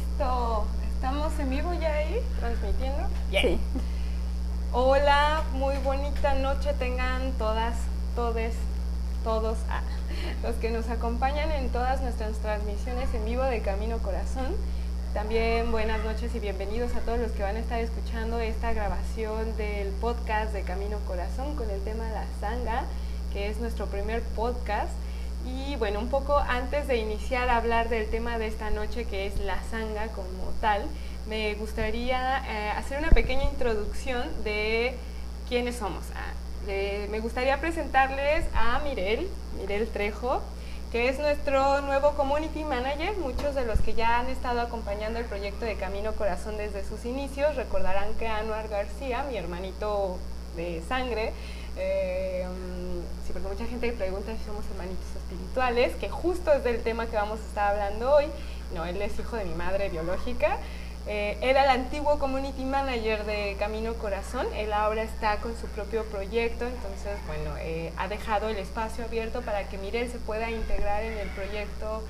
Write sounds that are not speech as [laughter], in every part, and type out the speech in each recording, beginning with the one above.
Listo. ¿Estamos en vivo ya ahí? ¿Transmitiendo? Sí. Hola, muy bonita noche tengan todas, todes, todos ah, los que nos acompañan en todas nuestras transmisiones en vivo de Camino Corazón. También buenas noches y bienvenidos a todos los que van a estar escuchando esta grabación del podcast de Camino Corazón con el tema La Sanga, que es nuestro primer podcast. Y bueno, un poco antes de iniciar a hablar del tema de esta noche, que es la sanga como tal, me gustaría eh, hacer una pequeña introducción de quiénes somos. Ah, me gustaría presentarles a Mirel, Mirel Trejo, que es nuestro nuevo community manager. Muchos de los que ya han estado acompañando el proyecto de Camino Corazón desde sus inicios recordarán que Anuar García, mi hermanito de sangre, eh, mm, sí, porque mucha gente pregunta si somos hermanitos espirituales, que justo es del tema que vamos a estar hablando hoy. No, él es hijo de mi madre biológica. Eh, era el antiguo community manager de Camino Corazón, él ahora está con su propio proyecto, entonces, bueno, eh, ha dejado el espacio abierto para que Mirel se pueda integrar en el proyecto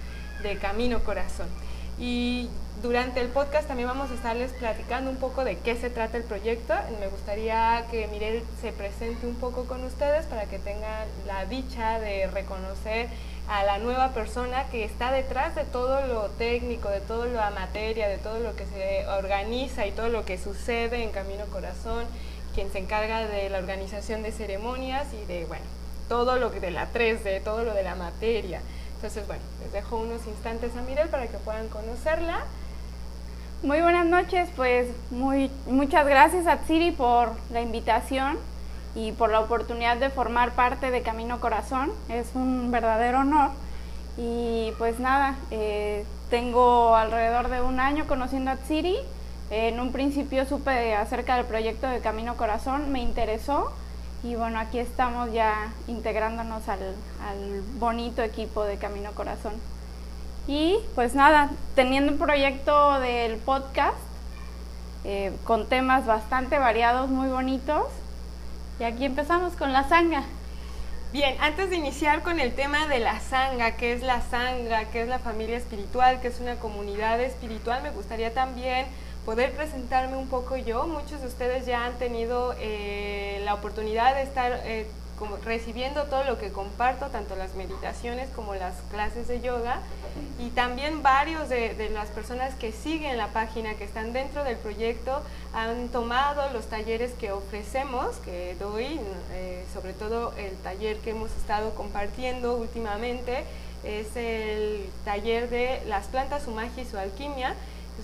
de Camino Corazón. Y durante el podcast también vamos a estarles platicando un poco de qué se trata el proyecto. Me gustaría que Mirel se presente un poco con ustedes para que tengan la dicha de reconocer a la nueva persona que está detrás de todo lo técnico, de todo lo materia, de todo lo que se organiza y todo lo que sucede en Camino Corazón, quien se encarga de la organización de ceremonias y de, bueno, todo lo de la 3D, todo lo de la materia. Entonces, bueno, les dejo unos instantes a Mirel para que puedan conocerla. Muy buenas noches, pues muy, muchas gracias a Tsiri por la invitación y por la oportunidad de formar parte de Camino Corazón. Es un verdadero honor. Y pues nada, eh, tengo alrededor de un año conociendo a Tsiri. En un principio supe acerca del proyecto de Camino Corazón, me interesó y bueno, aquí estamos ya integrándonos al, bonito equipo de Camino Corazón. Y pues nada, teniendo un proyecto del podcast eh, con temas bastante variados, muy bonitos. Y aquí empezamos con la sanga. Bien, antes de iniciar con el tema de la sanga, qué es la sanga, qué es la familia espiritual, qué es una comunidad espiritual, me gustaría también poder presentarme un poco yo. Muchos de ustedes ya han tenido eh, la oportunidad de estar eh, recibiendo todo lo que comparto, tanto las meditaciones como las clases de yoga. Y también varios de, las personas que siguen la página, que están dentro del proyecto, han tomado los talleres que ofrecemos, que doy, eh, sobre todo el taller que hemos estado compartiendo últimamente, es el taller de las plantas, su magia y su alquimia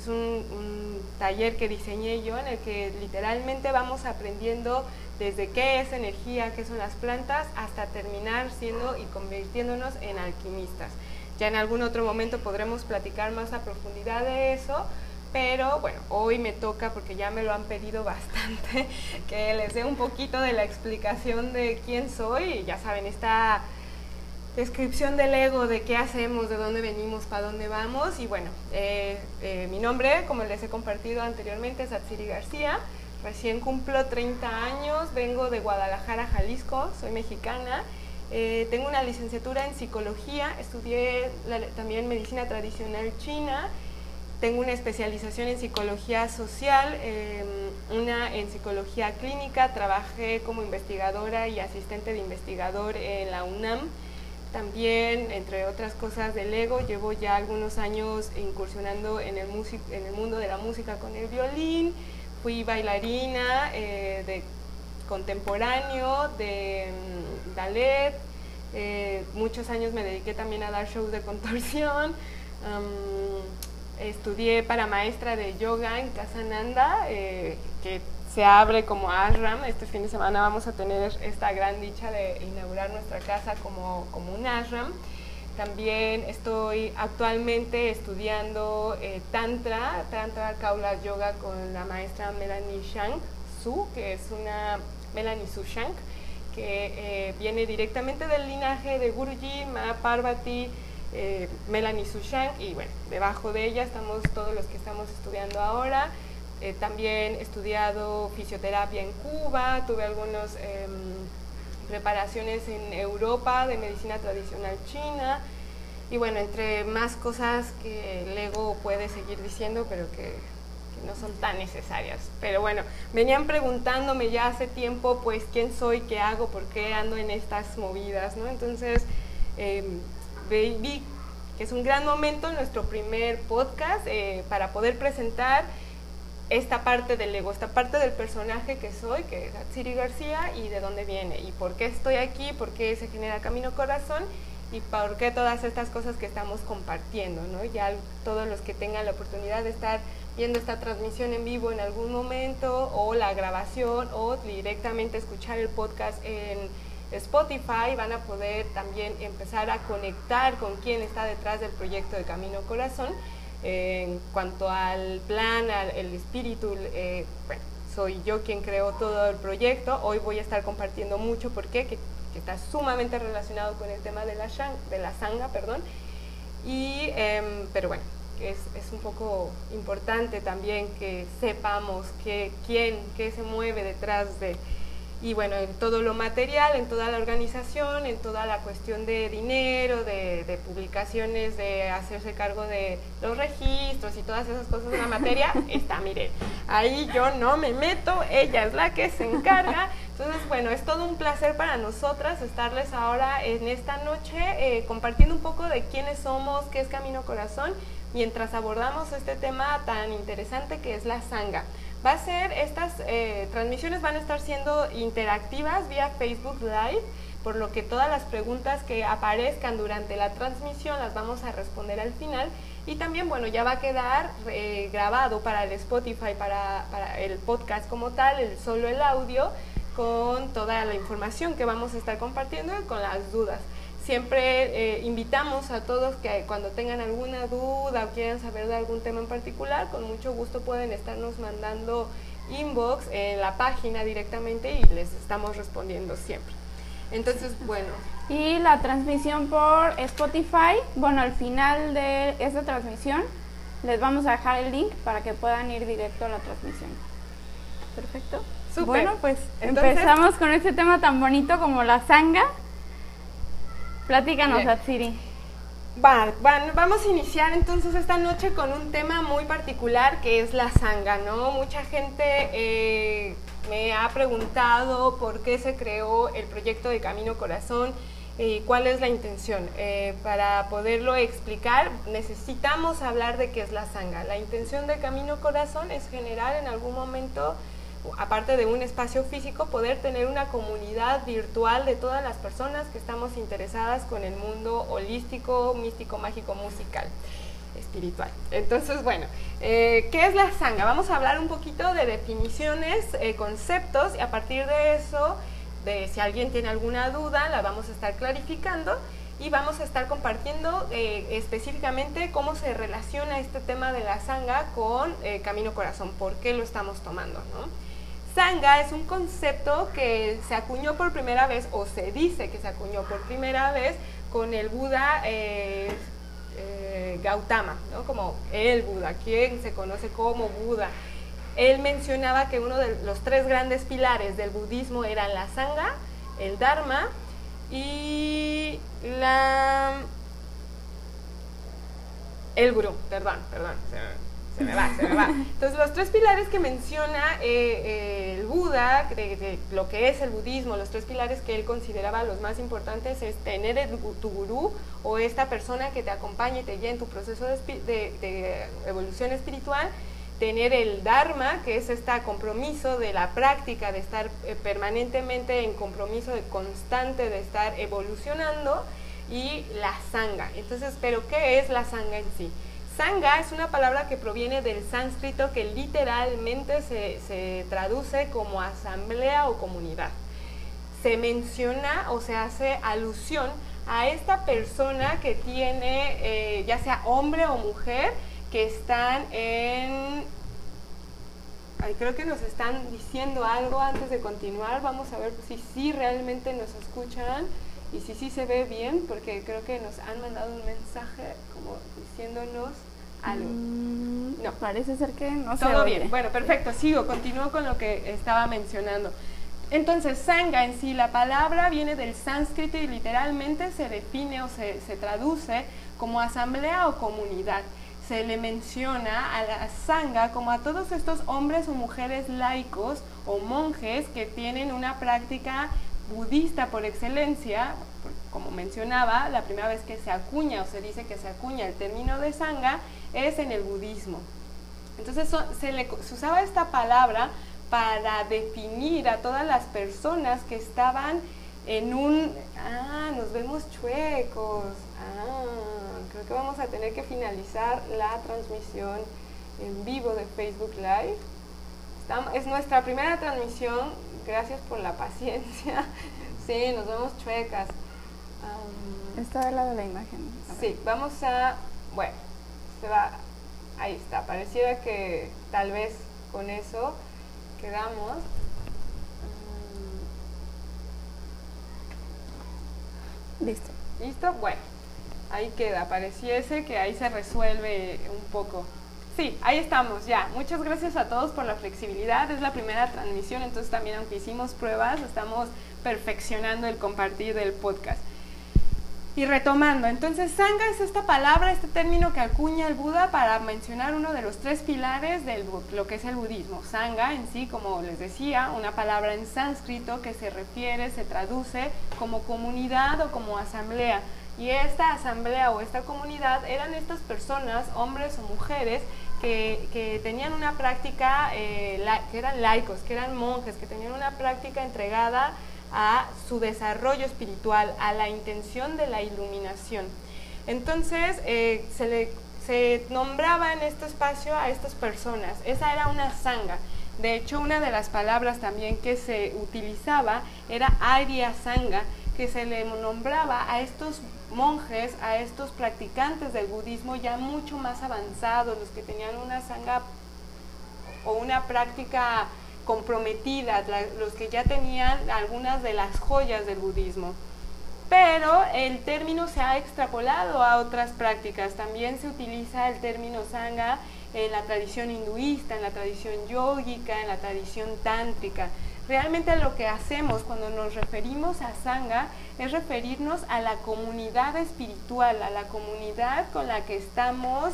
es un, taller que diseñé yo en el que literalmente vamos aprendiendo desde qué es energía, qué son las plantas, hasta terminar siendo y convirtiéndonos en alquimistas. Ya en algún otro momento podremos platicar más a profundidad de eso, pero bueno, hoy me toca, porque ya me lo han pedido [laughs] bastante, que les dé un poquito de la explicación de quién soy. Ya saben, esta descripción del ego, de qué hacemos, de dónde venimos, para dónde vamos. Y bueno, eh, eh, mi nombre, como les he compartido anteriormente, es Atsiri García. Recién cumplo 30 años, vengo de Guadalajara, Jalisco, soy mexicana. Eh, tengo una licenciatura en psicología, estudié también medicina tradicional china. Tengo una especialización en psicología social, em, una en psicología clínica. Trabajé como investigadora y asistente de investigador en la UNAM también, entre otras cosas del ego, llevo ya algunos años incursionando en el, en el mundo de la música con el violín. Fui bailarina eh, de contemporáneo, de mm, ballet. Eh, muchos años me dediqué también a dar shows de contorsión. [laughs] estudié para maestra de yoga en Casa Nanda, eh, que se abre como ashram. Este fin de semana vamos a tener esta gran dicha de inaugurar nuestra casa como, como un ashram. También estoy actualmente estudiando eh, Tantra, Tantra Kaula Yoga con la maestra Melanie Shank Su, que es una Melanie Su Shank, que eh, viene directamente del linaje de Guruji, Ma Parvati, eh, Melanie Su Shank, y bueno, debajo de ella estamos todos los que estamos estudiando ahora. Eh, también he estudiado fisioterapia en Cuba, tuve algunas em, preparaciones en Europa de medicina tradicional china. y bueno, entre más cosas que el ego puede seguir diciendo, pero que, no son tan necesarias. Pero bueno, venían preguntándome ya hace tiempo, pues, quién soy, qué hago, por qué ando en estas movidas, ¿no? Entonces, eh, vi que es un gran momento, nuestro primer podcast, eh, para poder presentar esta parte del ego, esta parte del personaje que soy, que es Siri García, y de dónde viene, y por qué estoy aquí, por qué se genera Camino Corazón, y por qué todas estas cosas que estamos compartiendo, ¿no? Ya todos los que tengan la oportunidad de estar viendo esta transmisión en vivo en algún momento, o la grabación, o directamente escuchar el podcast en Spotify, van a poder también empezar a conectar con quién está detrás del proyecto de Camino Corazón. En cuanto al plan, al el espíritu, eh, soy yo quien creó todo el proyecto. Hoy voy a estar compartiendo mucho porque que, está sumamente relacionado con el tema de la, de la sanga, perdón. Y, em, pero bueno, es, es, un poco importante también que sepamos que, quién, qué se mueve detrás de y bueno, en todo lo material, en toda la organización, en toda la cuestión de dinero, de, publicaciones, de hacerse cargo de los registros y todas esas cosas de la materia, [laughs] está, mire, ahí yo no me meto, ella es la que se encarga. Entonces, bueno, es todo un placer para nosotras estarles ahora en esta noche eh, compartiendo un poco de quiénes somos, qué es Camino Corazón, mientras abordamos este tema tan interesante que es la sanga. Va a ser, estas eh, transmisiones van a estar siendo interactivas vía Facebook Live, por lo que todas las preguntas que aparezcan durante la transmisión las vamos a responder al final. Y también, bueno, ya va a quedar eh, grabado para el Spotify, para, para el podcast como tal, el, solo el audio, con toda la información que vamos a estar compartiendo y con las dudas. Siempre eh, invitamos a todos que cuando tengan alguna duda o quieran saber de algún tema en particular, con mucho gusto pueden estarnos mandando inbox en la página directamente y les estamos respondiendo siempre. Entonces, bueno. Y la transmisión por Spotify, bueno, al final de esta transmisión les vamos a dejar el link para que puedan ir directo a la transmisión. Perfecto. Bueno, pues empezamos con este tema tan bonito como la sanga. Platícanos, Atsiri. Va, vamos a iniciar entonces esta noche con un tema muy particular que es la sanga, ¿no? Mucha gente eh, me ha preguntado por qué se creó el proyecto de Camino Corazón y cuál es la intención. Eh, para poderlo explicar necesitamos hablar de qué es la sanga. La intención de Camino Corazón es generar en algún momento aparte de un espacio físico, poder tener una comunidad virtual de todas las personas que estamos interesadas con el mundo holístico, místico, mágico, musical, espiritual. Entonces, bueno, eh, ¿qué es la sanga? Vamos a hablar un poquito de definiciones, eh, conceptos, y a partir de eso, de si alguien tiene alguna duda, la vamos a estar clarificando y vamos a estar compartiendo eh, específicamente cómo se relaciona este tema de la sanga con Camino Corazón, por qué lo estamos tomando, ¿no? Sangha es un concepto que se acuñó por primera vez, o se dice que se acuñó por primera vez, con el Buda eh, eh, Gautama, ¿no? como el Buda, quien se conoce como Buda. Él mencionaba que uno de los tres grandes pilares del budismo eran la Sangha, el Dharma y la... El Guru, perdón, perdón, se me va, se me va. Entonces, los tres pilares que menciona eh, eh, el Buda, de, lo que es el budismo, los tres pilares que él consideraba los más importantes es tener tu gurú o esta persona que te acompañe y te guíe en tu proceso de, evolución espiritual, tener el Dharma, que es este compromiso de la práctica, de estar eh, permanentemente en compromiso de constante, de estar evolucionando, y la Sangha. Entonces, ¿pero qué es la Sangha en sí? Sangha es una palabra que proviene del sánscrito que literalmente se, traduce como asamblea o comunidad. Se menciona o se hace alusión a esta persona que tiene, eh, ya sea hombre o mujer, que están en... creo que nos están diciendo algo antes de continuar. Vamos a ver si sí realmente nos escuchan y si sí se ve bien, porque creo que nos han mandado un mensaje como diciéndonos algo. Mm, no. Parece ser que no Todo bien. Bueno, perfecto. Sigo, continúo con lo que estaba mencionando. Entonces, sanga en sí, la palabra viene del sánscrito y literalmente se define o se, se traduce como asamblea o comunidad. Se le menciona a la sangha como a todos estos hombres o mujeres laicos o monjes que tienen una práctica budista por excelencia, como mencionaba, la primera vez que se acuña o se dice que se acuña el término de sangha es en el budismo. Entonces se, le, usaba esta palabra para definir a todas las personas que estaban en un... Ah, nos vemos chuecos. Ah, creo que vamos a tener que finalizar la transmisión en vivo de Facebook Live. es nuestra primera transmisión. Gracias por la paciencia. [laughs] Sí, nos vemos chuecas. Está del lado de la imagen. Sí, vamos a... Bueno, se va... Ahí está. Pareciera que tal vez con eso quedamos. Listo. ¿Listo? Bueno, ahí queda. Pareciese que ahí se resuelve un poco. Sí, ahí estamos, ya. Muchas gracias a todos por la flexibilidad. Es la primera transmisión, entonces también aunque hicimos pruebas, estamos perfeccionando el compartir del podcast. Y retomando, entonces Sangha es esta palabra, este término que acuña el Buda para mencionar uno de los tres pilares de lo que es el budismo. Sangha en sí, como les decía, una palabra en sánscrito que se refiere, se traduce como comunidad o como asamblea. Y esta asamblea o esta comunidad eran estas personas, hombres o mujeres, que, tenían una práctica, eh, que eran laicos, que eran monjes, que tenían una práctica entregada a su desarrollo espiritual, a la intención de la iluminación. Entonces eh, se, le, se nombraba en este espacio a estas personas. Esa era una sanga. De hecho, una de las palabras también que se utilizaba era Arya Sangha, que se le nombraba a estos monjes, a estos practicantes del budismo ya mucho más avanzados, los que tenían una sanga o una práctica comprometidas, los que ya tenían algunas de las joyas del budismo. Pero el término se ha extrapolado a otras prácticas. También se utiliza el término sangha en la tradición hinduista, en la tradición yógica, en la tradición tántrica. Realmente lo que hacemos cuando nos referimos a sangha es referirnos a la comunidad espiritual, a la comunidad con la que estamos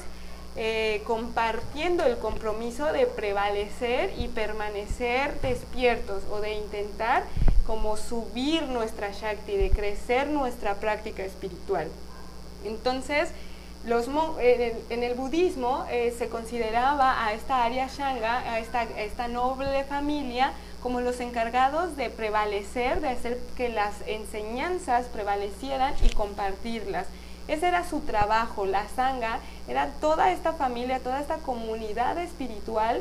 eh, compartiendo el compromiso de prevalecer y permanecer despiertos o de intentar como subir nuestra Shakti, de crecer nuestra práctica espiritual. Entonces, los, en, el, budismo eh, se consideraba a esta Arya Shanga, a esta, a esta noble familia, como los encargados de prevalecer, de hacer que las enseñanzas prevalecieran y compartirlas. Ese era su trabajo, la sangha, era toda esta familia, toda esta comunidad espiritual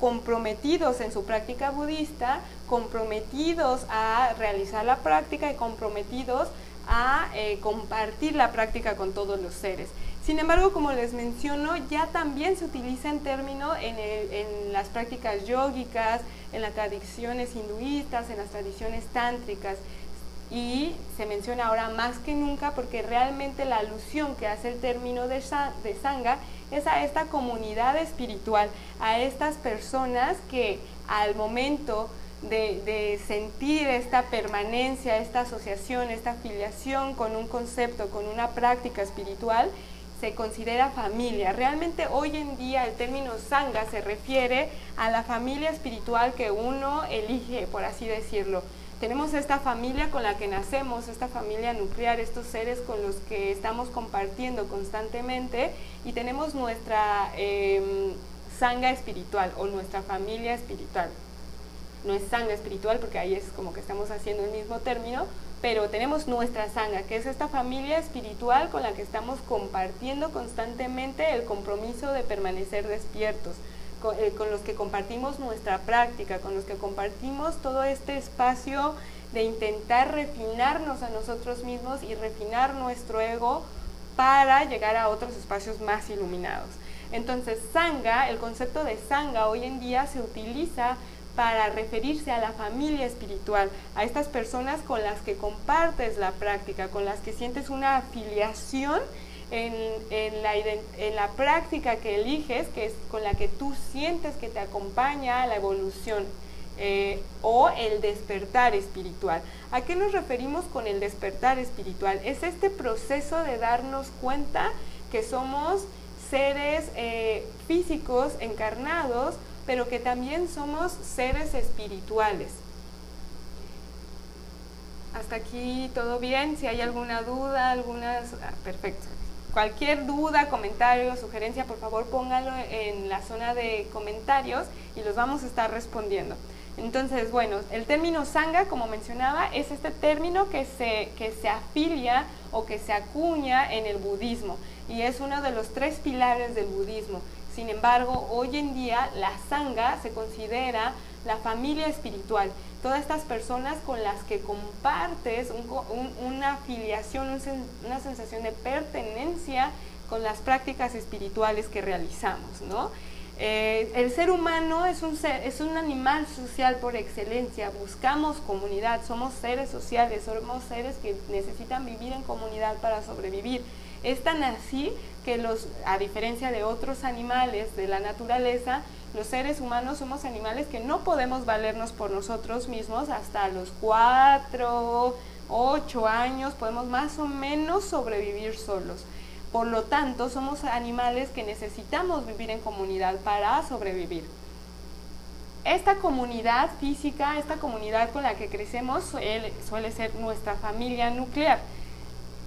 comprometidos en su práctica budista, comprometidos a realizar la práctica y comprometidos a eh, compartir la práctica con todos los seres. Sin embargo, como les menciono, ya también se utiliza en término en, las prácticas yógicas, en las tradiciones hinduistas, en las tradiciones tántricas. Y se menciona ahora más que nunca porque realmente la alusión que hace el término de, de sangha es a esta comunidad espiritual, a estas personas que al momento de, sentir esta permanencia, esta asociación, esta afiliación con un concepto, con una práctica espiritual, se considera familia. Realmente hoy en día el término sangha se refiere a la familia espiritual que uno elige, por así decirlo tenemos esta familia con la que nacemos, esta familia nuclear, estos seres con los que estamos compartiendo constantemente y tenemos nuestra eh, sanga espiritual o nuestra familia espiritual. No es sanga espiritual porque ahí es como que estamos haciendo el mismo término, pero tenemos nuestra sanga, que es esta familia espiritual con la que estamos compartiendo constantemente el compromiso de permanecer despiertos eh, con, los que compartimos nuestra práctica, con los que compartimos todo este espacio de intentar refinarnos a nosotros mismos y refinar nuestro ego para llegar a otros espacios más iluminados. Entonces, sangha, el concepto de sangha hoy en día se utiliza para referirse a la familia espiritual, a estas personas con las que compartes la práctica, con las que sientes una afiliación en, la, en la práctica que eliges, que es con la que tú sientes que te acompaña a la evolución. eh, o el despertar espiritual. ¿A qué nos referimos con el despertar espiritual? Es este proceso de darnos cuenta que somos seres eh, físicos encarnados, pero que también somos seres espirituales. Hasta aquí todo bien. Si hay alguna duda, algunas... Ah, perfecto. Cualquier duda, comentario, sugerencia, por favor póngalo en la zona de comentarios y los vamos a estar respondiendo. Entonces, bueno, el término sangha, como mencionaba, es este término que se, que se afilia o que se acuña en el budismo y es uno de los tres pilares del budismo. Sin embargo, hoy en día la sangha se considera la familia espiritual, todas estas personas con las que compartes una afiliación, una sensación de pertenencia con las prácticas espirituales que realizamos, ¿no? Eh, el ser humano es un, es un animal social por excelencia, buscamos comunidad, somos seres sociales, somos seres que necesitan vivir en comunidad para sobrevivir. Es tan así que los, a diferencia de otros animales de la naturaleza, los seres humanos somos animales que no podemos valernos por nosotros mismos hasta los 4, 8 años, podemos más o menos sobrevivir solos. Por lo tanto, somos animales que necesitamos vivir en comunidad para sobrevivir. Esta comunidad física, esta comunidad con la que crecemos suele, ser nuestra familia nuclear.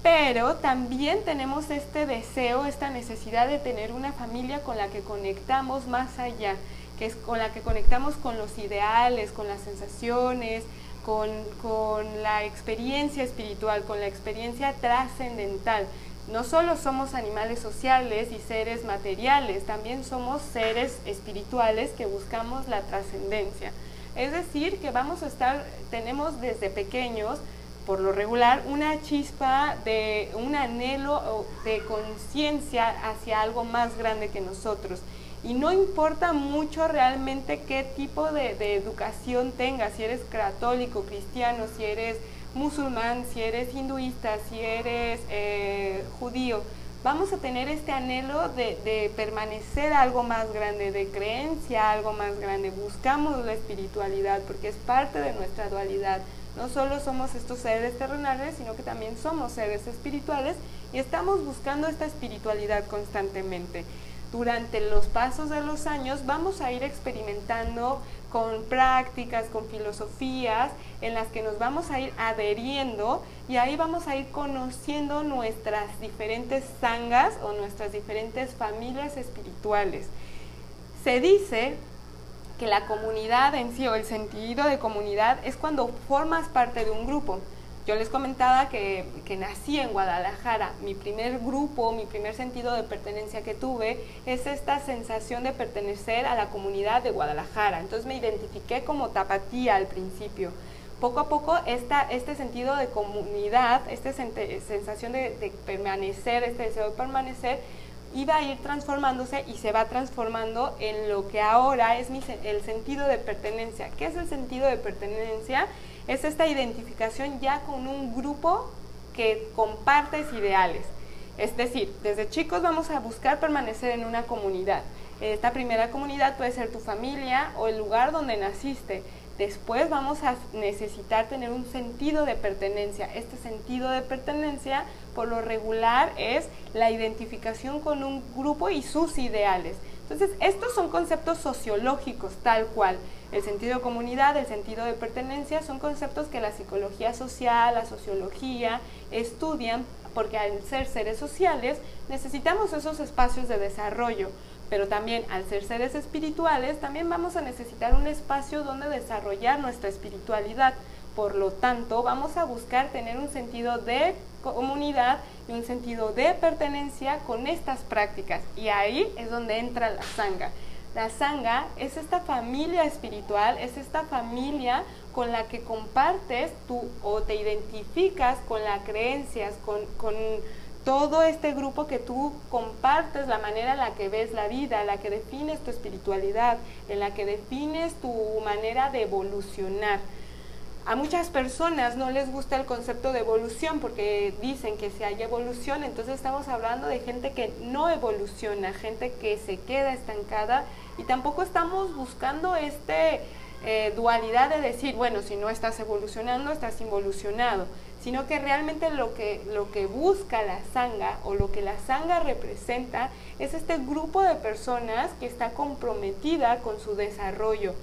Pero también tenemos este deseo, esta necesidad de tener una familia con la que conectamos más allá, que es con la que conectamos con los ideales, con las sensaciones, con, con la experiencia espiritual, con la experiencia trascendental no solo somos animales sociales y seres materiales, también somos seres espirituales que buscamos la trascendencia. Es decir, que vamos a estar, tenemos desde pequeños, por lo regular, una chispa de un anhelo de conciencia hacia algo más grande que nosotros. Y no importa mucho realmente qué tipo de, educación tengas, si eres católico, cristiano, si eres musulmán, si eres hinduista, si eres eh, judío, vamos a tener este anhelo de, de, permanecer algo más grande, de creencia algo más grande. Buscamos la espiritualidad porque es parte de nuestra dualidad. No solo somos estos seres terrenales, sino que también somos seres espirituales y estamos buscando esta espiritualidad constantemente durante los pasos de los años vamos a ir experimentando con prácticas, con filosofías en las que nos vamos a ir adheriendo y ahí vamos a ir conociendo nuestras diferentes sangas o nuestras diferentes familias espirituales. Se dice que la comunidad en sí o el sentido de comunidad es cuando formas parte de un grupo. Yo les comentaba que, nací en Guadalajara. Mi primer grupo, mi primer sentido de pertenencia que tuve es esta sensación de pertenecer a la comunidad de Guadalajara. Entonces me identifiqué como tapatía al principio. Poco a poco esta, este sentido de comunidad, esta sensación de, de permanecer, este deseo de permanecer, iba a ir transformándose y se va transformando en lo que ahora es el sentido de pertenencia. ¿Qué es el sentido de pertenencia? es esta identificación ya con un grupo que compartes ideales. Es decir, desde chicos vamos a buscar permanecer en una comunidad. Esta primera comunidad puede ser tu familia o el lugar donde naciste. Después vamos a necesitar tener un sentido de pertenencia. Este sentido de pertenencia, por lo regular, es la identificación con un grupo y sus ideales. Entonces, estos son conceptos sociológicos tal cual. El sentido de comunidad, el sentido de pertenencia son conceptos que la psicología social, la sociología estudian porque al ser seres sociales necesitamos esos espacios de desarrollo, pero también al ser seres espirituales también vamos a necesitar un espacio donde desarrollar nuestra espiritualidad. Por lo tanto, vamos a buscar tener un sentido de comunidad y un sentido de pertenencia con estas prácticas. Y ahí es donde entra la sangha. La sangha es esta familia espiritual, es esta familia con la que compartes tú o te identificas con las creencias, con, con todo este grupo que tú compartes la manera en la que ves la vida, en la que defines tu espiritualidad, en la que defines tu manera de evolucionar. A muchas personas no les gusta el concepto de evolución porque dicen que si hay evolución, entonces estamos hablando de gente que no evoluciona, gente que se queda estancada y tampoco estamos buscando este, eh, dualidad de decir, bueno, si no estás evolucionando, estás involucionado, sino que realmente lo que, lo que busca la sanga o lo que la sanga representa es este grupo de personas que está comprometida con su desarrollo.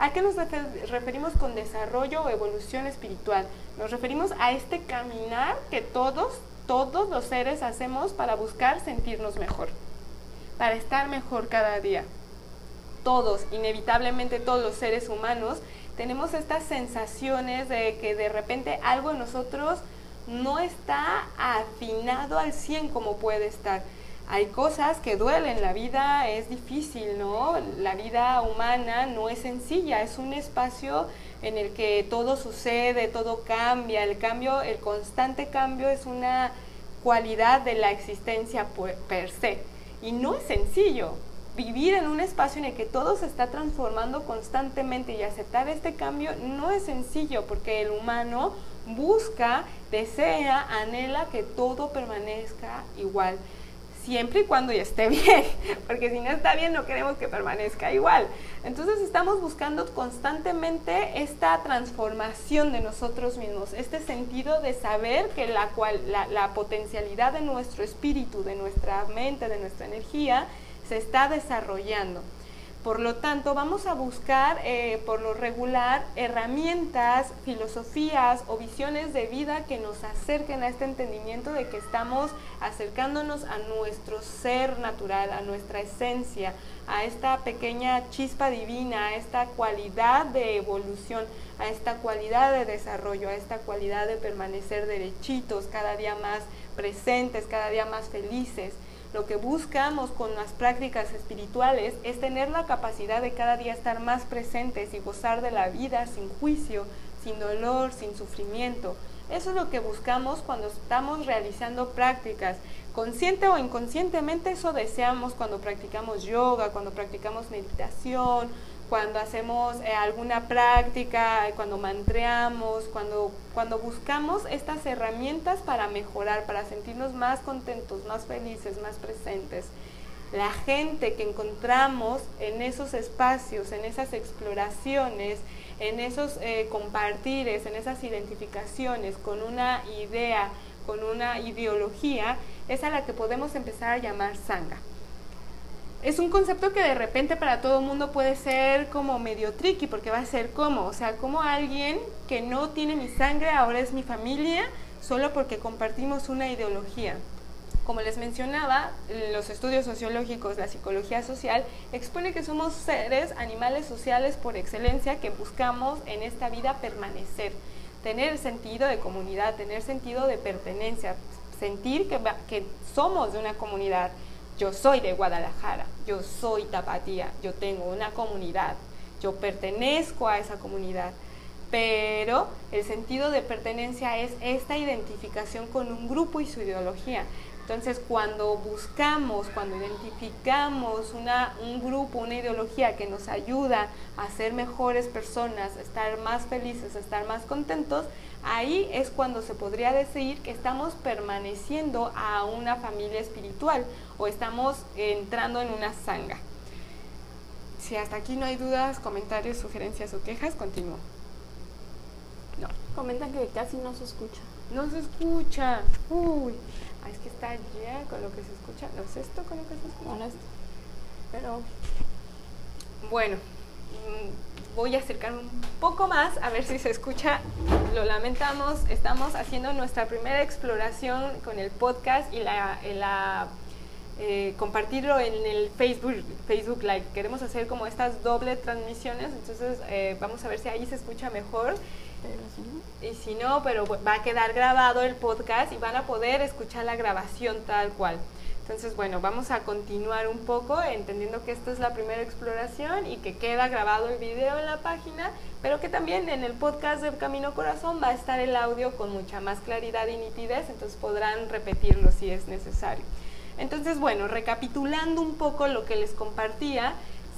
¿A qué nos referimos con desarrollo o evolución espiritual? Nos referimos a este caminar que todos, todos los seres hacemos para buscar sentirnos mejor, para estar mejor cada día todos, inevitablemente todos los seres humanos, tenemos estas sensaciones de que de repente algo en nosotros no está afinado al 100 como puede estar. Hay cosas que duelen, la vida es difícil, ¿no? La vida humana no es sencilla, es un espacio en el que todo sucede, todo cambia, el cambio, el constante cambio es una cualidad de la existencia per se. Y no es sencillo, vivir en un espacio en el que todo se está transformando constantemente y aceptar este cambio no es sencillo porque el humano busca, desea, anhela que todo permanezca igual. Siempre y cuando ya esté [laughs] bien, porque si no está bien no queremos que permanezca igual. Entonces estamos buscando constantemente esta transformación de nosotros mismos, este sentido de saber que la, cual, la, la potencialidad de nuestro espíritu, de nuestra mente, de nuestra energía, se está desarrollando. Por lo tanto, vamos a buscar eh, por lo regular herramientas, filosofías o visiones de vida que nos acerquen a este entendimiento de que estamos acercándonos a nuestro ser natural, a nuestra esencia, a esta pequeña chispa divina, a esta cualidad de evolución, a esta cualidad de desarrollo, a esta cualidad de permanecer derechitos, cada día más presentes, cada día más felices. Lo que buscamos con las prácticas espirituales es tener la capacidad de cada día estar más presentes y gozar de la vida sin juicio, sin dolor, sin sufrimiento. Eso es lo que buscamos cuando estamos realizando prácticas. Consciente o inconscientemente eso deseamos cuando practicamos yoga, cuando practicamos meditación, cuando hacemos eh, alguna práctica, cuando mantreamos, cuando, cuando buscamos estas herramientas para mejorar, para sentirnos más contentos, más felices, más presentes. La gente que encontramos en esos espacios, en esas exploraciones, en esos eh, compartires, en esas identificaciones con una idea, con una ideología, es a la que podemos empezar a llamar sangha es un concepto que de repente para todo el mundo puede ser como medio tricky, porque va a ser como, o sea, como alguien que no tiene mi sangre ahora es mi familia, solo porque compartimos una ideología. Como les mencionaba, los estudios sociológicos, la psicología social, expone que somos seres, animales sociales por excelencia, que buscamos en esta vida permanecer, tener sentido de comunidad, tener sentido de pertenencia, sentir que, que somos de una comunidad yo soy de Guadalajara, yo soy tapatía, yo tengo una comunidad, yo pertenezco a esa comunidad. Pero el sentido de pertenencia es esta identificación con un grupo y su ideología. Entonces, cuando buscamos, cuando identificamos una, un grupo, una ideología que nos ayuda a ser mejores personas, a estar más felices, a estar más contentos, ahí es cuando se podría decir que estamos permaneciendo a una familia espiritual o estamos entrando en una sanga. Si hasta aquí no hay dudas, comentarios, sugerencias o quejas, continúo. No. Comentan que casi no se escucha. No se escucha. Uy. Es que está ya con lo que se escucha. ¿No es esto con lo que se escucha? No, Pero. Bueno. Mm, voy a acercarme un poco más a ver si se escucha. Lo lamentamos, estamos haciendo nuestra primera exploración con el podcast y la, eh, compartirlo en el Facebook, Facebook Live. Queremos hacer como estas doble transmisiones, entonces eh, vamos a ver si ahí se escucha mejor. Y si no, pero va a quedar grabado el podcast y van a poder escuchar la grabación tal cual. Entonces, bueno, vamos a continuar un poco entendiendo que esta es la primera exploración y que queda grabado el video en la página, pero que también en el podcast de Camino Corazón va a estar el audio con mucha más claridad y nitidez, entonces podrán repetirlo si es necesario. Entonces, bueno, recapitulando un poco lo que les compartía,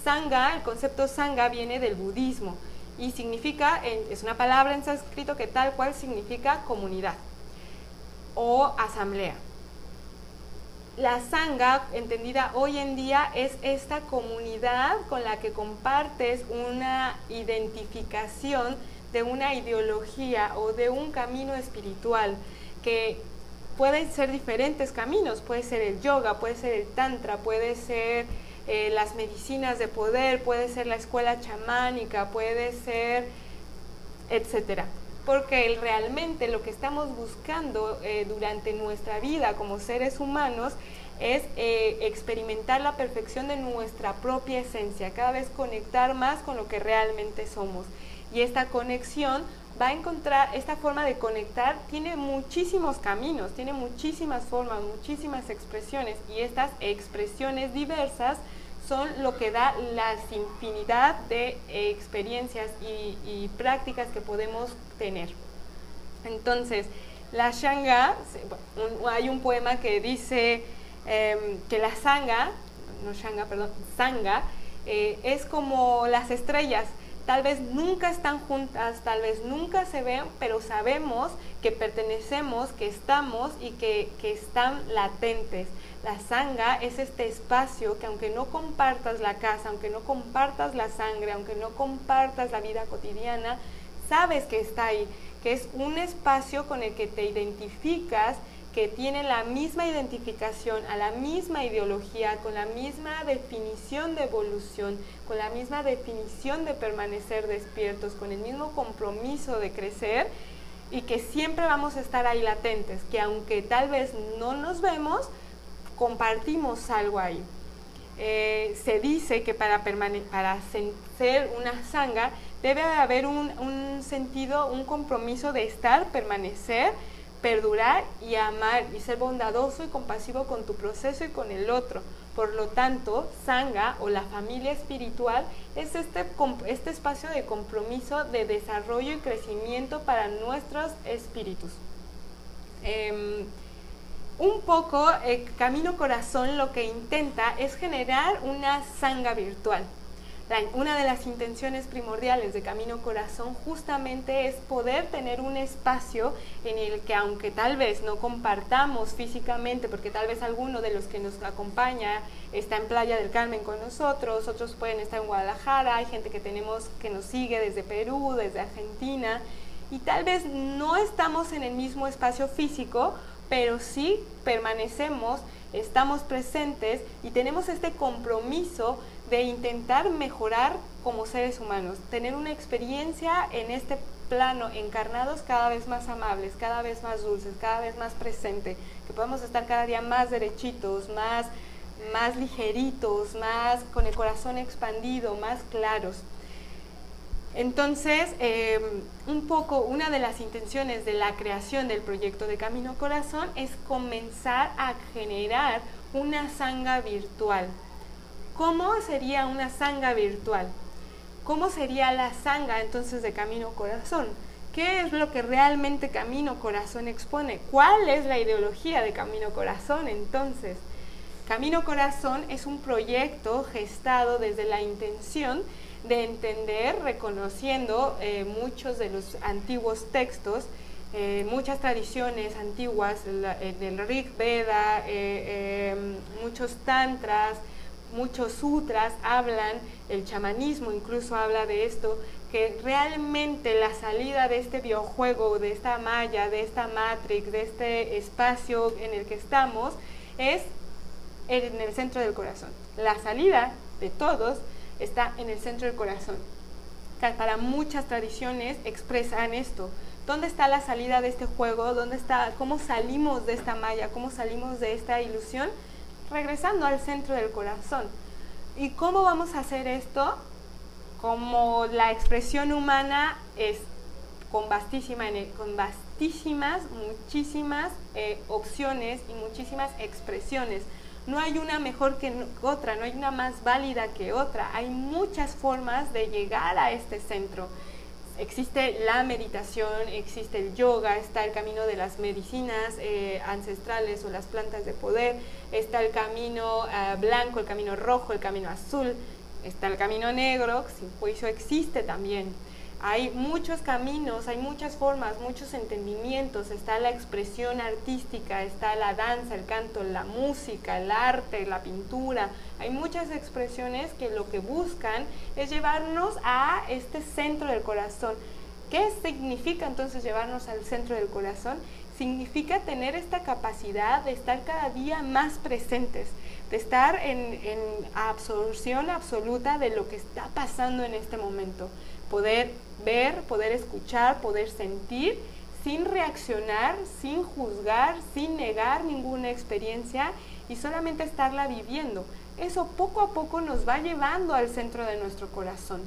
Sangha, el concepto Sangha viene del budismo y significa, es una palabra en sánscrito que tal cual significa comunidad o asamblea. la sangha, entendida hoy en día, es esta comunidad con la que compartes una identificación de una ideología o de un camino espiritual que pueden ser diferentes caminos, puede ser el yoga, puede ser el tantra, puede ser eh, las medicinas de poder, puede ser la escuela chamánica, puede ser, etcétera. Porque realmente lo que estamos buscando eh, durante nuestra vida como seres humanos es eh, experimentar la perfección de nuestra propia esencia, cada vez conectar más con lo que realmente somos. Y esta conexión va a encontrar, esta forma de conectar tiene muchísimos caminos, tiene muchísimas formas, muchísimas expresiones y estas expresiones diversas son lo que da la infinidad de experiencias y, prácticas que podemos tener. Entonces, la Shanga, hay un poema que dice em, que la Sangha, no Shanga, perdón, Sangha, eh, es como las estrellas, tal vez nunca están juntas, tal vez nunca se ven, pero sabemos que pertenecemos, que estamos y que, están latentes. La sangha es este espacio que aunque no compartas la casa, aunque no compartas la sangre, aunque no compartas la vida cotidiana, sabes que está ahí, que es un espacio con el que te identificas que tienen la misma identificación, a la misma ideología, con la misma definición de evolución, con la misma definición de permanecer despiertos, con el mismo compromiso de crecer y que siempre vamos a estar ahí latentes, que aunque tal vez no nos vemos, compartimos algo ahí. Eh, se dice que para, para ser una sanga debe haber un sentido, un compromiso de estar, permanecer, perdurar y amar y ser bondadoso y compasivo con tu proceso y con el otro. Por lo tanto, Sangha o la familia espiritual es este, este espacio de compromiso, de desarrollo y crecimiento para nuestros espíritus. Em, un poco, el Camino Corazón lo que intenta es generar una Sangha virtual una de las intenciones primordiales de Camino Corazón justamente es poder tener un espacio en el que aunque tal vez no compartamos físicamente, porque tal vez alguno de los que nos acompaña está en Playa del Carmen con nosotros, otros pueden estar en Guadalajara, hay gente que tenemos que nos sigue desde Perú, desde Argentina, y tal vez no estamos en el mismo espacio físico, pero sí permanecemos, estamos presentes y tenemos este compromiso de intentar mejorar como seres humanos, tener una experiencia en este plano encarnados cada vez más amables, cada vez más dulces, cada vez más presente, que podamos estar cada día más derechitos, más, más ligeritos, más con el corazón expandido, más claros. Entonces, em, un poco una de las intenciones de la creación del proyecto de Camino Corazón es comenzar a generar una sanga virtual, ¿Cómo sería una sanga virtual? ¿Cómo sería la sanga entonces de Camino Corazón? ¿Qué es lo que realmente Camino Corazón expone? ¿Cuál es la ideología de Camino Corazón entonces? Camino Corazón es un proyecto gestado desde la intención de entender, reconociendo eh, muchos de los antiguos textos, eh, muchas tradiciones antiguas, del Rig Veda, eh, muchos tantras, muchos sutras hablan, el chamanismo incluso habla de esto, que realmente la salida de este videojuego, de esta malla, de esta matrix, de este espacio en el que estamos, es en el centro del corazón. La salida de todos está en el centro del corazón. Para muchas tradiciones expresan esto. ¿Dónde está la salida de este juego? ¿Dónde está cómo salimos de esta malla? ¿Cómo salimos de esta ilusión? Regresando al centro del corazón. ¿Y cómo vamos a hacer esto? Como la expresión humana es con, vastísima, con vastísimas, muchísimas eh, opciones y muchísimas expresiones. No hay una mejor que otra, no hay una más válida que otra. Hay muchas formas de llegar a este centro existe la meditación, existe el yoga, está el camino de las medicinas eh, ancestrales o las plantas de poder, está el camino eh, blanco, el camino rojo, el camino azul, está el camino negro, juicio existe también. Hay muchos caminos, hay muchas formas, muchos entendimientos. Está la expresión artística, está la danza, el canto, la música, el arte, la pintura. Hay muchas expresiones que lo que buscan es llevarnos a este centro del corazón. ¿Qué significa entonces llevarnos al centro del corazón? Significa tener esta capacidad de estar cada día más presentes, de estar en, en absorción absoluta de lo que está pasando en este momento poder ver, poder escuchar, poder sentir sin reaccionar, sin juzgar, sin negar ninguna experiencia y solamente estarla viviendo. Eso poco a poco nos va llevando al centro de nuestro corazón,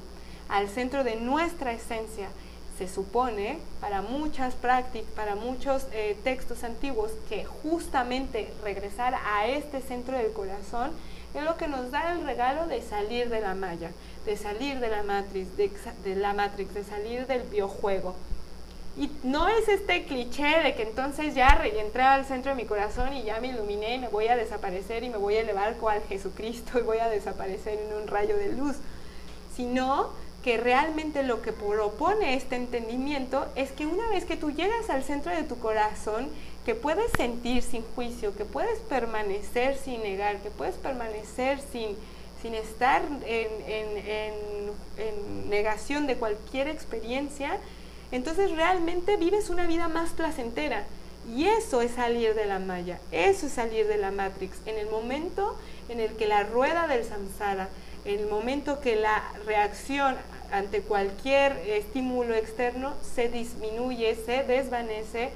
al centro de nuestra esencia. Se supone para muchas prácticas, para muchos eh, textos antiguos, que justamente regresar a este centro del corazón es lo que nos da el regalo de salir de la malla de salir de la Matrix, de, la Matrix, de salir del biojuego. Y no es este cliché de que entonces ya entré al centro de mi corazón y ya me iluminé y me voy a desaparecer y me voy a elevar cual Jesucristo y voy a desaparecer en un rayo de luz, sino que realmente lo que propone este entendimiento es que una vez que tú llegas al centro de tu corazón, que puedes sentir sin juicio, que puedes permanecer sin negar, que puedes permanecer sin, sin estar en, negación de cualquier experiencia, entonces realmente vives una vida más placentera. Y eso es salir de la malla, eso es salir de la Matrix. En el momento en el que la rueda del samsara, en el momento que la reacción ante cualquier estímulo externo se disminuye, se desvanece,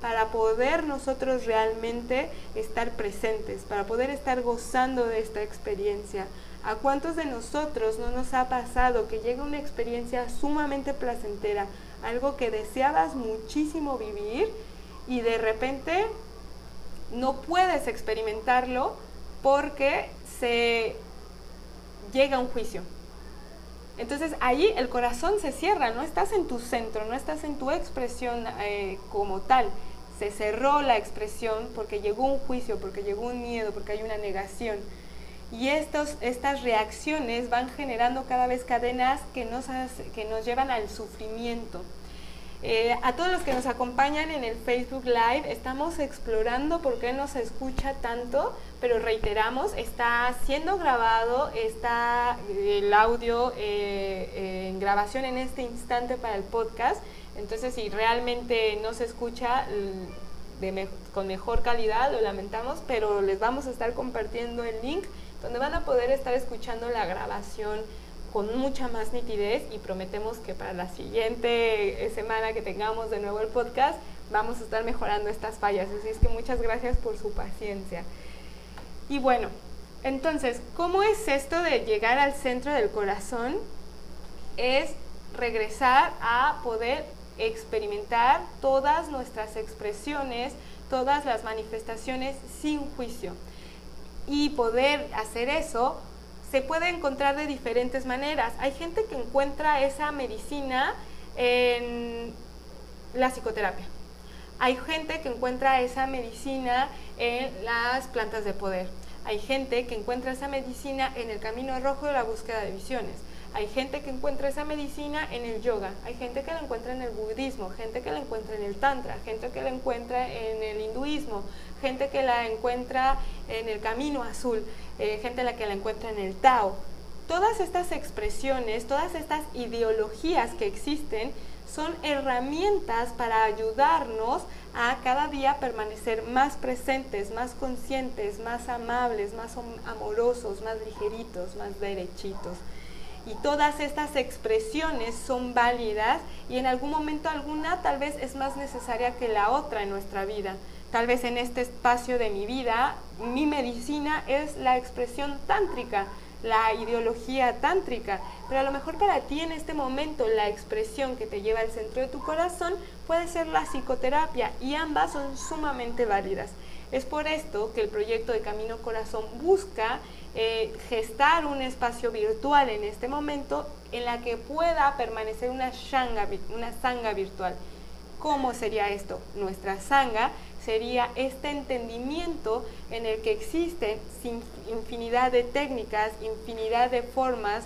para poder nosotros realmente estar presentes, para poder estar gozando de esta experiencia. ¿A cuántos de nosotros no nos ha pasado que llega una experiencia sumamente placentera, algo que deseabas muchísimo vivir y de repente no puedes experimentarlo porque se llega a un juicio? Entonces ahí el corazón se cierra, no estás en tu centro, no estás en tu expresión eh, como tal. Se cerró la expresión porque llegó un juicio, porque llegó un miedo, porque hay una negación. Y estos, estas reacciones van generando cada vez cadenas que nos, que nos llevan al sufrimiento. Eh, a todos los que nos acompañan en el Facebook Live, estamos explorando por qué nos escucha tanto, pero reiteramos, está siendo grabado, está el audio eh, eh, en grabación en este instante para el podcast, entonces si realmente no se escucha de con mejor calidad, lo lamentamos, pero les vamos a estar compartiendo el link donde van a poder estar escuchando la grabación con mucha más nitidez y prometemos que para la siguiente semana que tengamos de nuevo el podcast vamos a estar mejorando estas fallas. Así es que muchas gracias por su paciencia. Y bueno, entonces, ¿cómo es esto de llegar al centro del corazón? Es regresar a poder experimentar todas nuestras expresiones, todas las manifestaciones sin juicio y poder hacer eso se puede encontrar de diferentes maneras. Hay gente que encuentra esa medicina en la psicoterapia. Hay gente que encuentra esa medicina en las plantas de poder. Hay gente que encuentra esa medicina en el camino rojo de la búsqueda de visiones. Hay gente que encuentra esa medicina en el yoga, hay gente que la encuentra en el budismo, gente que la encuentra en el tantra, gente que la encuentra en el hinduismo, gente que la encuentra en el camino azul, eh, gente la que la encuentra en el Tao. Todas estas expresiones, todas estas ideologías que existen son herramientas para ayudarnos a cada día permanecer más presentes, más conscientes, más amables, más amorosos, más ligeritos, más derechitos y todas estas expresiones son válidas y en algún momento alguna tal vez es más necesaria que la otra en nuestra vida. Tal vez en este espacio de mi vida mi medicina es la expresión tántrica, la ideología tántrica, pero a lo mejor para ti en este momento la expresión que te lleva al centro de tu corazón puede ser la psicoterapia y ambas son sumamente válidas. Es por esto que el proyecto de Camino Corazón busca eh, gestar un espacio virtual en este momento en la que pueda permanecer una, shanga, una sanga virtual. ¿Cómo sería esto? Nuestra sanga sería este entendimiento en el que existen infinidad de técnicas, infinidad de formas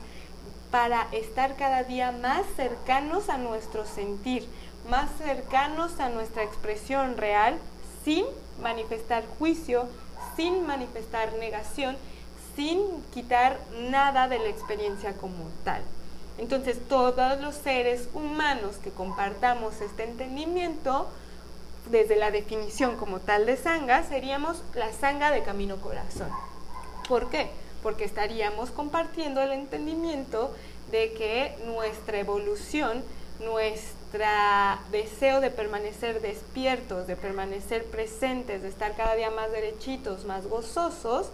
para estar cada día más cercanos a nuestro sentir, más cercanos a nuestra expresión real, sin manifestar juicio, sin manifestar negación, sin quitar nada de la experiencia como tal. Entonces, todos los seres humanos que compartamos este entendimiento, desde la definición como tal de sanga, seríamos la sanga de camino corazón. ¿Por qué? Porque estaríamos compartiendo el entendimiento de que nuestra evolución, nuestro deseo de permanecer despiertos, de permanecer presentes, de estar cada día más derechitos, más gozosos,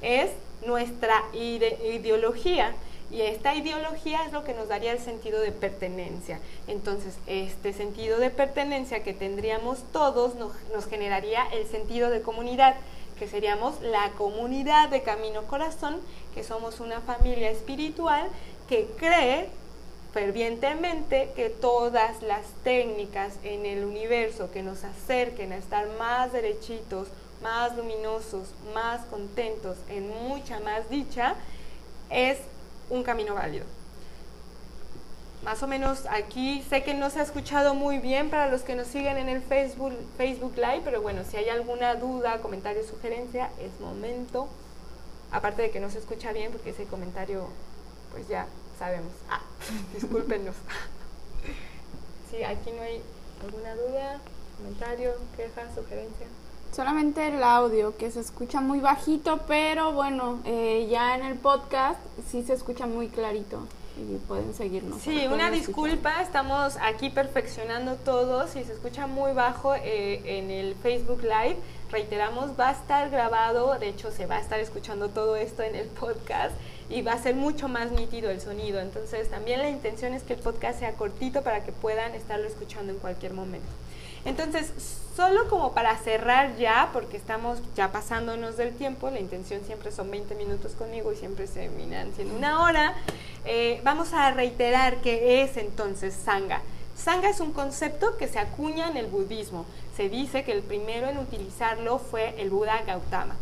es nuestra ideología. Y esta ideología es lo que nos daría el sentido de pertenencia. Entonces, este sentido de pertenencia que tendríamos todos nos, nos generaría el sentido de comunidad que seríamos la comunidad de Camino Corazón, que somos una familia espiritual que cree fervientemente que todas las técnicas en el universo que nos acerquen a estar más derechitos, más luminosos, más contentos, en mucha más dicha, es un camino válido más o menos aquí sé que no se ha escuchado muy bien para los que nos siguen en el Facebook, Facebook Live, pero bueno, si hay alguna duda, comentario, sugerencia, es momento. Aparte de que no se escucha bien, porque ese comentario, pues ya sabemos. Ah, [laughs] discúlpenos. [laughs] Sí, aquí no hay alguna duda, comentario, queja, sugerencia. Solamente el audio, que se escucha muy bajito, pero bueno, eh, ya en el podcast sí se escucha muy clarito y pueden seguirnos. Sí, una disculpa, estamos aquí perfeccionando todo. Si se escucha muy bajo eh, en el Facebook Live, reiteramos, va a estar grabado, de hecho se va a estar escuchando todo esto en el podcast y va a ser mucho más nítido el sonido. Entonces también la intención es que el podcast sea cortito para que puedan estarlo escuchando en cualquier momento. Entonces, solo como para cerrar ya, porque estamos ya pasándonos del tiempo, la intención siempre son 20 minutos conmigo y siempre se terminan siendo una hora, eh, vamos a reiterar qué es entonces Sangha. Sangha es un concepto que se acuña en el budismo. Se dice que el primero en utilizarlo fue el Buda Gautama,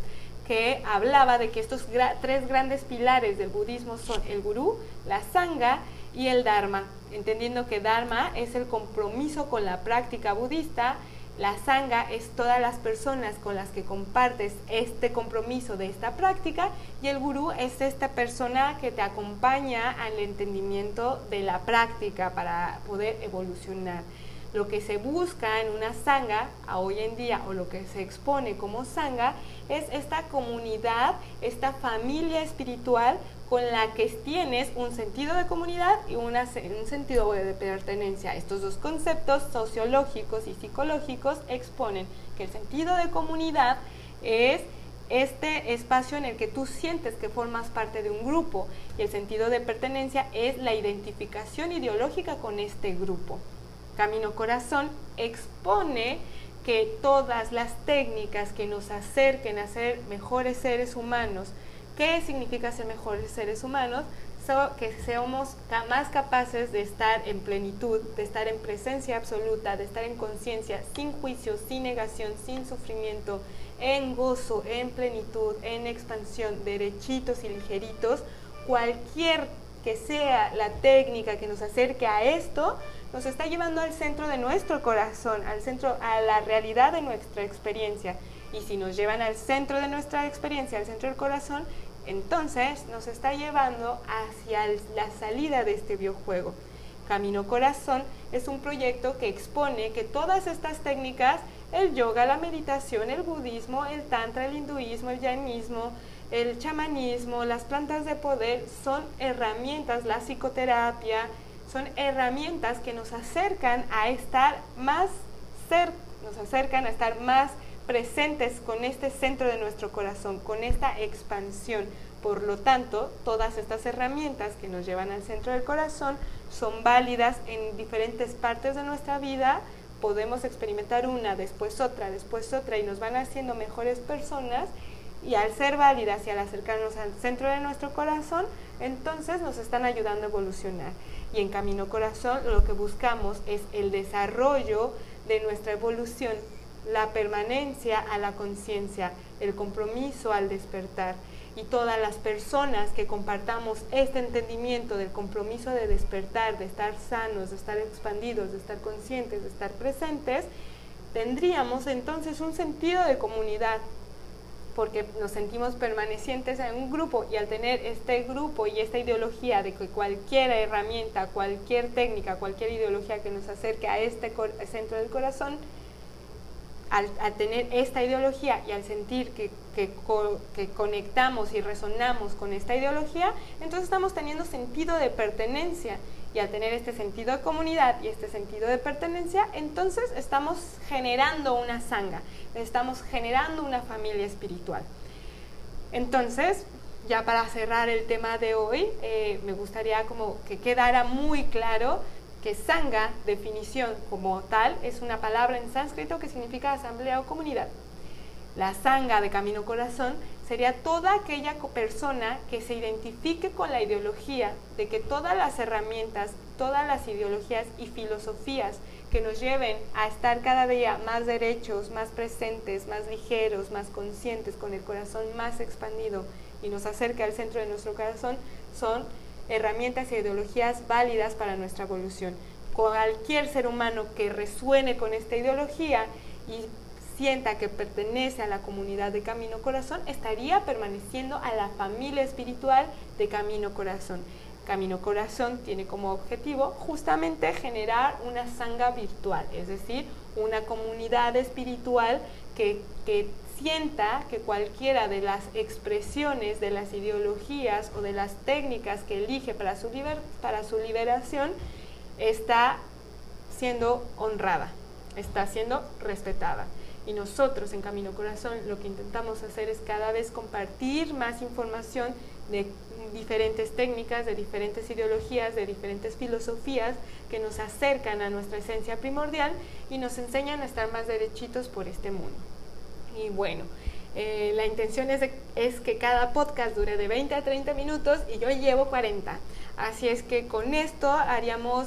que hablaba de que estos tres grandes pilares del budismo son el gurú, la Sangha y el Dharma entendiendo que Dharma es el compromiso con la práctica budista, la Sangha es todas las personas con las que compartes este compromiso de esta práctica y el Gurú es esta persona que te acompaña al entendimiento de la práctica para poder evolucionar. Lo que se busca en una Sangha hoy en día o lo que se expone como Sangha es esta comunidad, esta familia espiritual con la que tienes un sentido de comunidad y un sentido de pertenencia. Estos dos conceptos sociológicos y psicológicos exponen que el sentido de comunidad es este espacio en el que tú sientes que formas parte de un grupo y el sentido de pertenencia es la identificación ideológica con este grupo. Camino Corazón expone que todas las técnicas que nos acerquen a ser mejores seres humanos, ¿Qué significa ser mejores seres humanos? que seamos más capaces de estar en plenitud, de estar en presencia absoluta, de estar en conciencia, sin juicio, sin negación, sin sufrimiento, en gozo, en plenitud, en expansión, derechitos y ligeritos. Cualquier que sea la técnica que nos acerque a esto, nos está llevando al centro de nuestro corazón, al centro, a la realidad de nuestra experiencia. Y si nos llevan al centro de nuestra experiencia, al centro del corazón, entonces nos está llevando hacia la salida de este biojuego. Camino Corazón es un proyecto que expone que todas estas técnicas, el yoga, la meditación, el budismo, el tantra, el hinduismo, el jainismo, el chamanismo, las plantas de poder, son herramientas, la psicoterapia, son herramientas que nos acercan a estar más cerca, nos acercan a estar más presentes con este centro de nuestro corazón, con esta expansión. Por lo tanto, todas estas herramientas que nos llevan al centro del corazón son válidas en diferentes partes de nuestra vida. Podemos experimentar una, después otra, después otra y nos van haciendo mejores personas y al ser válidas y al acercarnos al centro de nuestro corazón, entonces nos están ayudando a evolucionar. Y en Camino Corazón lo que buscamos es el desarrollo de nuestra evolución la permanencia a la conciencia, el compromiso al despertar. y todas las personas que compartamos este entendimiento del compromiso de despertar, de estar sanos, de estar expandidos, de estar conscientes, de estar presentes, tendríamos entonces un sentido de comunidad, porque nos sentimos permanecientes en un grupo y al tener este grupo y esta ideología de que cualquier herramienta, cualquier técnica, cualquier ideología que nos acerque a este centro del corazón, al, tener esta ideología y al sentir que, que, conectamos y resonamos con esta ideología, entonces estamos teniendo sentido de pertenencia. Y al tener este sentido de comunidad y este sentido de pertenencia, entonces estamos generando una sanga, estamos generando una familia espiritual. Entonces, ya para cerrar el tema de hoy, eh, me gustaría como que quedara muy claro que sanga, definición como tal, es una palabra en sánscrito que significa asamblea o comunidad. La sanga de Camino Corazón sería toda aquella persona que se identifique con la ideología de que todas las herramientas, todas las ideologías y filosofías que nos lleven a estar cada día más derechos, más presentes, más ligeros, más conscientes, con el corazón más expandido y nos acerque al centro de nuestro corazón, son herramientas e ideologías válidas para nuestra evolución. Cualquier ser humano que resuene con esta ideología y sienta que pertenece a la comunidad de Camino Corazón, estaría permaneciendo a la familia espiritual de Camino Corazón. Camino Corazón tiene como objetivo justamente generar una sanga virtual, es decir, una comunidad espiritual que, que sienta que cualquiera de las expresiones, de las ideologías o de las técnicas que elige para su, para su liberación está siendo honrada, está siendo respetada. Y nosotros en Camino Corazón lo que intentamos hacer es cada vez compartir más información de diferentes técnicas, de diferentes ideologías, de diferentes filosofías que nos acercan a nuestra esencia primordial y nos enseñan a estar más derechitos por este mundo. Y bueno, eh, la intención es, es, que cada podcast dure de 20 a 30 minutos y yo llevo 40. Así es que con esto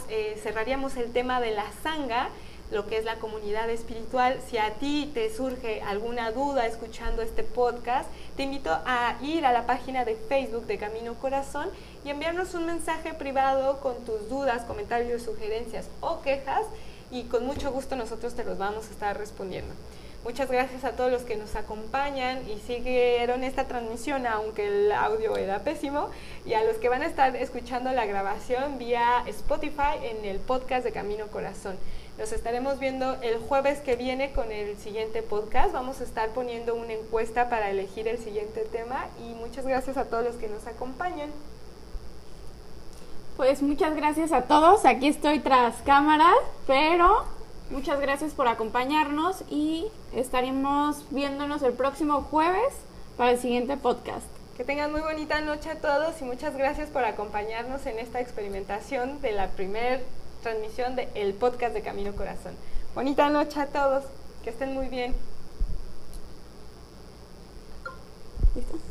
eh, cerraríamos el tema de la sanga, lo que es la comunidad espiritual. Si a ti te surge alguna duda escuchando este podcast, te invito a ir a la página de Facebook de Camino Corazón y enviarnos un mensaje privado con tus dudas, comentarios, sugerencias o quejas y con mucho gusto nosotros te los vamos a estar respondiendo. Muchas gracias a todos los que nos acompañan y siguieron esta transmisión, aunque el audio era pésimo, y a los que van a estar escuchando la grabación vía Spotify en el podcast de Camino Corazón. Nos estaremos viendo el jueves que viene con el siguiente podcast. Vamos a estar poniendo una encuesta para elegir el siguiente tema y muchas gracias a todos los que nos acompañan. Pues muchas gracias a todos. Aquí estoy tras cámaras, pero Muchas gracias por acompañarnos y estaremos viéndonos el próximo jueves para el siguiente podcast. Que tengan muy bonita noche a todos y muchas gracias por acompañarnos en esta experimentación de la primera transmisión del podcast de Camino Corazón. Bonita noche a todos, que estén muy bien. ¿Listo?